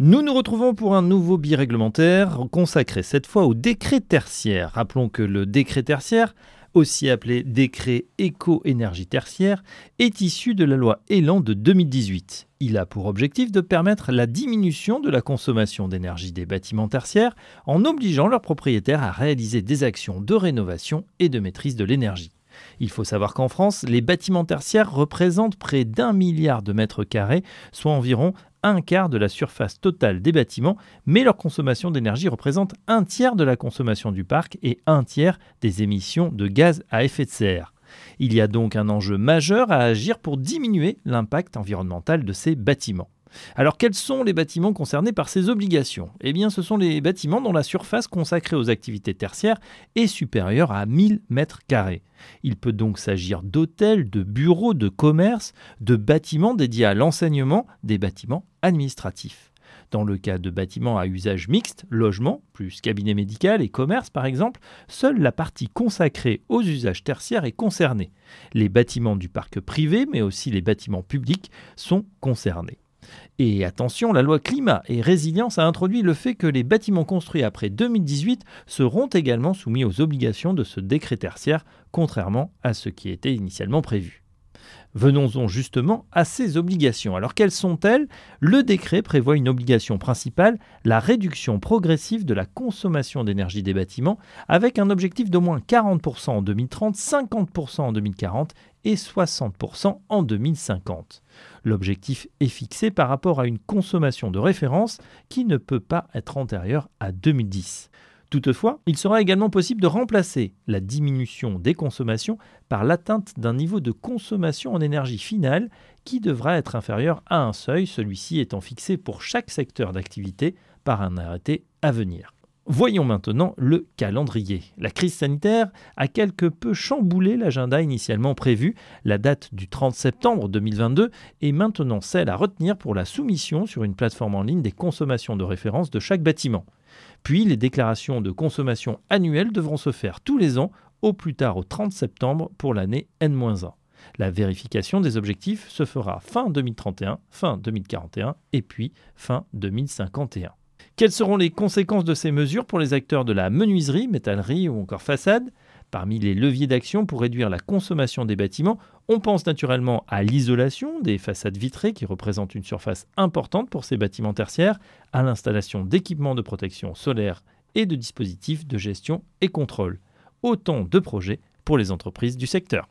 Nous nous retrouvons pour un nouveau biréglementaire consacré cette fois au décret tertiaire. Rappelons que le décret tertiaire, aussi appelé décret éco-énergie tertiaire, est issu de la loi Elan de 2018. Il a pour objectif de permettre la diminution de la consommation d'énergie des bâtiments tertiaires en obligeant leurs propriétaires à réaliser des actions de rénovation et de maîtrise de l'énergie. Il faut savoir qu'en France, les bâtiments tertiaires représentent près d'un milliard de mètres carrés, soit environ un quart de la surface totale des bâtiments, mais leur consommation d'énergie représente un tiers de la consommation du parc et un tiers des émissions de gaz à effet de serre. Il y a donc un enjeu majeur à agir pour diminuer l'impact environnemental de ces bâtiments. Alors quels sont les bâtiments concernés par ces obligations? Eh bien ce sont les bâtiments dont la surface consacrée aux activités tertiaires est supérieure à 1000 mètres carrés. Il peut donc s'agir d'hôtels, de bureaux, de commerces, de bâtiments dédiés à l'enseignement, des bâtiments administratifs. Dans le cas de bâtiments à usage mixte, logement, plus cabinet médical et commerce par exemple, seule la partie consacrée aux usages tertiaires est concernée. Les bâtiments du parc privé, mais aussi les bâtiments publics, sont concernés. Et attention, la loi climat et résilience a introduit le fait que les bâtiments construits après 2018 seront également soumis aux obligations de ce décret tertiaire, contrairement à ce qui était initialement prévu. Venons-en justement à ces obligations. Alors quelles sont-elles? Le décret prévoit une obligation principale, la réduction progressive de la consommation d'énergie des bâtiments, avec un objectif d'au moins 40% en 2030, 50% en 2040 et 60% en 2050. L'objectif est fixé par rapport à une consommation de référence qui ne peut pas être antérieure à 2010. Toutefois, il sera également possible de remplacer la diminution des consommations par l'atteinte d'un niveau de consommation en énergie finale qui devra être inférieur à un seuil, celui-ci étant fixé pour chaque secteur d'activité par un arrêté à venir. Voyons maintenant le calendrier. La crise sanitaire a quelque peu chamboulé l'agenda initialement prévu. La date du 30 septembre 2022 est maintenant celle à retenir pour la soumission sur une plateforme en ligne des consommations de référence de chaque bâtiment. Puis les déclarations de consommation annuelles devront se faire tous les ans, au plus tard au 30 septembre pour l'année N-1. La vérification des objectifs se fera fin 2031, fin 2041 et puis fin 2051. Quelles seront les conséquences de ces mesures pour les acteurs de la menuiserie, métallerie ou encore façade? Parmi les leviers d'action pour réduire la consommation des bâtiments, on pense naturellement à l'isolation des façades vitrées qui représentent une surface importante pour ces bâtiments tertiaires, à l'installation d'équipements de protection solaire et de dispositifs de gestion et contrôle. Autant de projets pour les entreprises du secteur.